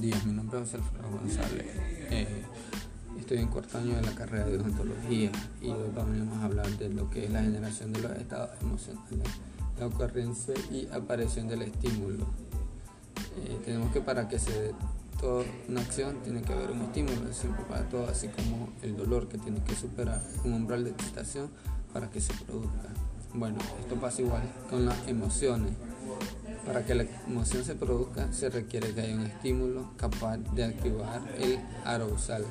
Buenos días, mi nombre es Alfredo González. Eh, estoy en cuarto año de la carrera de odontología y hoy vamos a hablar de lo que es la generación de los estados emocionales, la ocurrencia y aparición del estímulo. Eh, tenemos que para que se dé toda una acción tiene que haber un estímulo siempre para todo, así como el dolor que tiene que superar un umbral de excitación para que se produzca. Bueno, esto pasa igual con las emociones. Para que la emoción se produzca se requiere que haya un estímulo capaz de activar el arousal.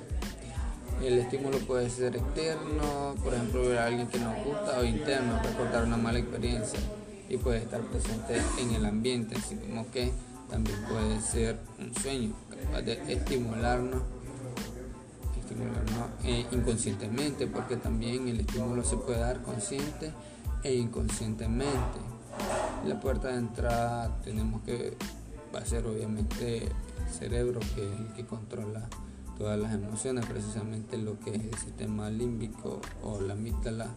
El estímulo puede ser externo, por ejemplo ver a alguien que nos gusta, o interno, recordar una mala experiencia y puede estar presente en el ambiente, así como que también puede ser un sueño capaz de estimularnos, estimularnos eh, inconscientemente, porque también el estímulo se puede dar consciente e inconscientemente. La puerta de entrada tenemos que va a ser obviamente el cerebro que es el que controla todas las emociones, precisamente lo que es el sistema límbico o la amígdala.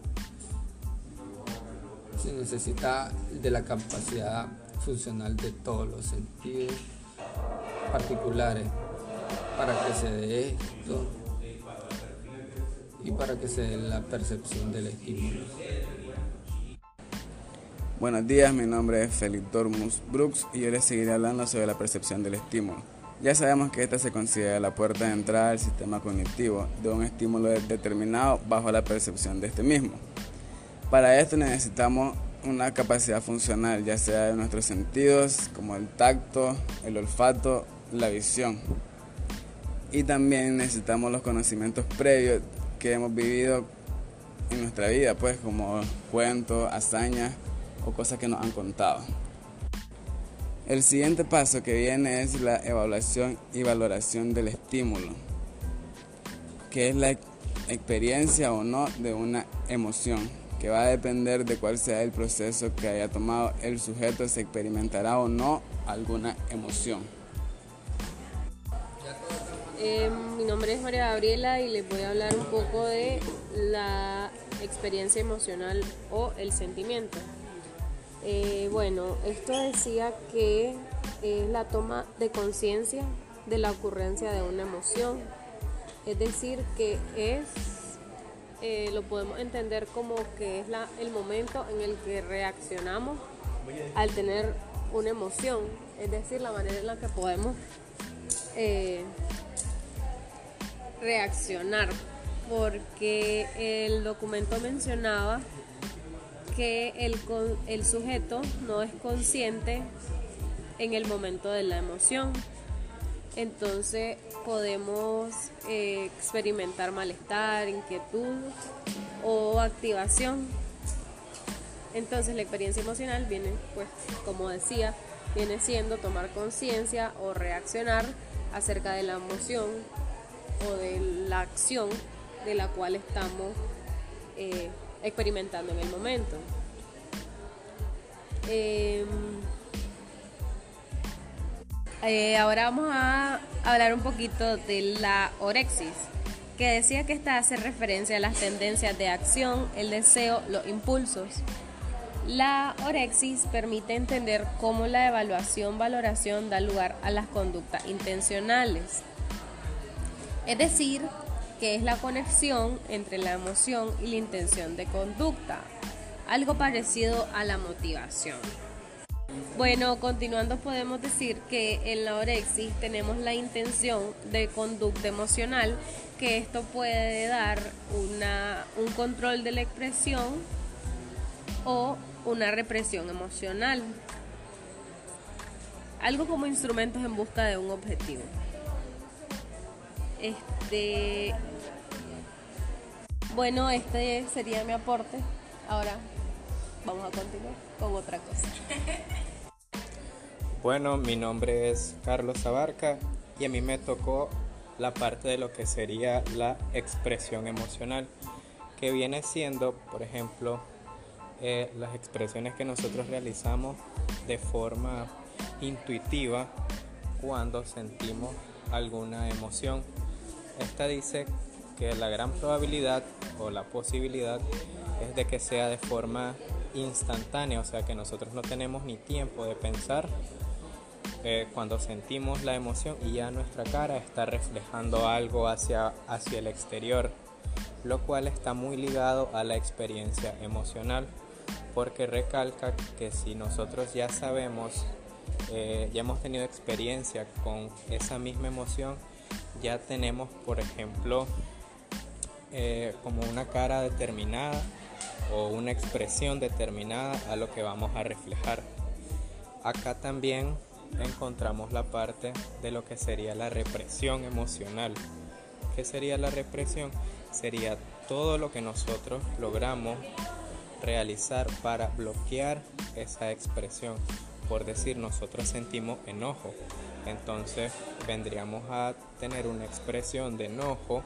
Se necesita de la capacidad funcional de todos los sentidos particulares para que se dé esto y para que se dé la percepción del estímulo. Buenos días, mi nombre es Félix Dormus Brooks y yo les seguiré hablando sobre la percepción del estímulo. Ya sabemos que esta se considera la puerta de entrada al sistema cognitivo de un estímulo determinado bajo la percepción de este mismo. Para esto necesitamos una capacidad funcional, ya sea de nuestros sentidos, como el tacto, el olfato, la visión. Y también necesitamos los conocimientos previos que hemos vivido en nuestra vida, pues como cuentos, hazañas o cosas que nos han contado. El siguiente paso que viene es la evaluación y valoración del estímulo, que es la experiencia o no de una emoción, que va a depender de cuál sea el proceso que haya tomado el sujeto, se experimentará o no alguna emoción. Eh, mi nombre es María Gabriela y les voy a hablar un poco de la experiencia emocional o el sentimiento. Eh, bueno, esto decía que es la toma de conciencia de la ocurrencia de una emoción. Es decir, que es, eh, lo podemos entender como que es la, el momento en el que reaccionamos al tener una emoción. Es decir, la manera en la que podemos eh, reaccionar. Porque el documento mencionaba que el, el sujeto no es consciente en el momento de la emoción. Entonces podemos eh, experimentar malestar, inquietud o activación. Entonces la experiencia emocional viene, pues, como decía, viene siendo tomar conciencia o reaccionar acerca de la emoción o de la acción de la cual estamos eh, experimentando en el momento. Em, eh, ahora vamos a hablar un poquito de la orexis, que decía que esta hace referencia a las tendencias de acción, el deseo, los impulsos. La orexis permite entender cómo la evaluación-valoración da lugar a las conductas intencionales. Es decir, que es la conexión entre la emoción y la intención de conducta, algo parecido a la motivación. Bueno, continuando podemos decir que en la orexis tenemos la intención de conducta emocional, que esto puede dar una, un control de la expresión o una represión emocional. Algo como instrumentos en busca de un objetivo. Este, bueno, este sería mi aporte. Ahora vamos a continuar con otra cosa. Bueno, mi nombre es Carlos Abarca y a mí me tocó la parte de lo que sería la expresión emocional, que viene siendo, por ejemplo, eh, las expresiones que nosotros realizamos de forma intuitiva cuando sentimos alguna emoción. Esta dice que la gran probabilidad o la posibilidad es de que sea de forma instantánea, o sea que nosotros no tenemos ni tiempo de pensar eh, cuando sentimos la emoción y ya nuestra cara está reflejando algo hacia, hacia el exterior, lo cual está muy ligado a la experiencia emocional, porque recalca que si nosotros ya sabemos, eh, ya hemos tenido experiencia con esa misma emoción, ya tenemos, por ejemplo, eh, como una cara determinada o una expresión determinada a lo que vamos a reflejar. Acá también encontramos la parte de lo que sería la represión emocional. ¿Qué sería la represión? Sería todo lo que nosotros logramos realizar para bloquear esa expresión. Por decir, nosotros sentimos enojo, entonces vendríamos a tener una expresión de enojo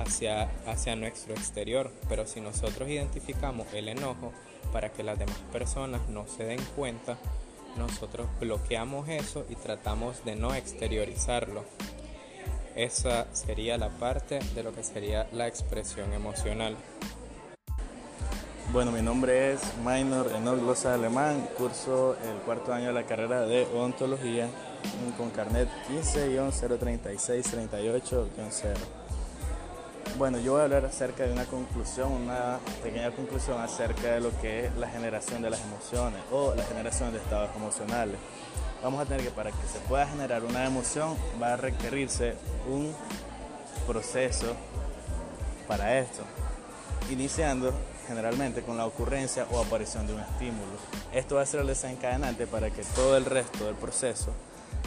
hacia, hacia nuestro exterior. Pero si nosotros identificamos el enojo para que las demás personas no se den cuenta, nosotros bloqueamos eso y tratamos de no exteriorizarlo. Esa sería la parte de lo que sería la expresión emocional. Bueno, mi nombre es Minor Enol Glosa Alemán, curso el cuarto año de la carrera de odontología con carnet 15-036-38-0. Bueno, yo voy a hablar acerca de una conclusión, una pequeña conclusión acerca de lo que es la generación de las emociones o la generación de estados emocionales. Vamos a tener que para que se pueda generar una emoción va a requerirse un proceso para esto, iniciando generalmente con la ocurrencia o aparición de un estímulo. Esto va a ser el desencadenante para que todo el resto del proceso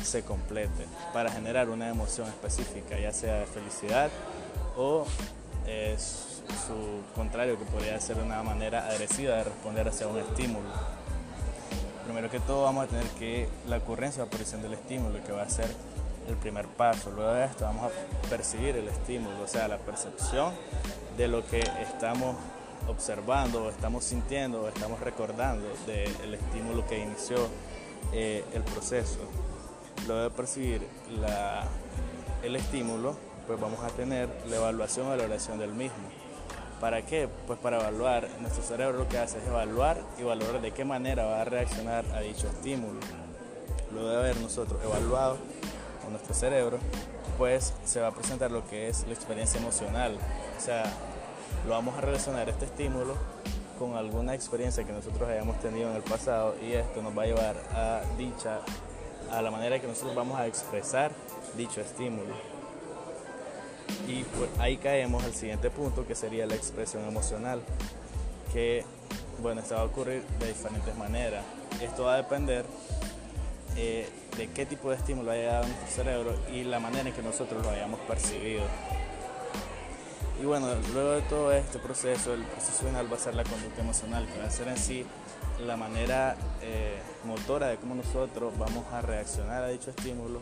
se complete, para generar una emoción específica, ya sea de felicidad, o es su contrario, que podría ser una manera agresiva de responder hacia un estímulo. Primero que todo vamos a tener que la ocurrencia o aparición del estímulo, que va a ser el primer paso. Luego de esto vamos a percibir el estímulo, o sea, la percepción de lo que estamos observando, estamos sintiendo, estamos recordando del estímulo que inició eh, el proceso. Luego de percibir el estímulo, pues vamos a tener la evaluación o valoración del mismo. ¿Para qué? Pues para evaluar, nuestro cerebro lo que hace es evaluar y valorar de qué manera va a reaccionar a dicho estímulo. Luego de haber nosotros evaluado con nuestro cerebro, pues se va a presentar lo que es la experiencia emocional. O sea, lo vamos a relacionar este estímulo con alguna experiencia que nosotros hayamos tenido en el pasado y esto nos va a llevar a dicha, a la manera que nosotros vamos a expresar dicho estímulo. Y pues ahí caemos al siguiente punto que sería la expresión emocional, que bueno, esto va a ocurrir de diferentes maneras. Esto va a depender eh, de qué tipo de estímulo haya dado nuestro cerebro y la manera en que nosotros lo hayamos percibido. Y bueno, luego de todo este proceso, el proceso final va a ser la conducta emocional, que va a ser en sí la manera eh, motora de cómo nosotros vamos a reaccionar a dicho estímulo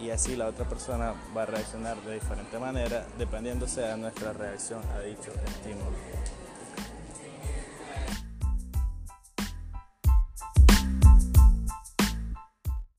y así la otra persona va a reaccionar de diferente manera dependiéndose de nuestra reacción a dicho estímulo.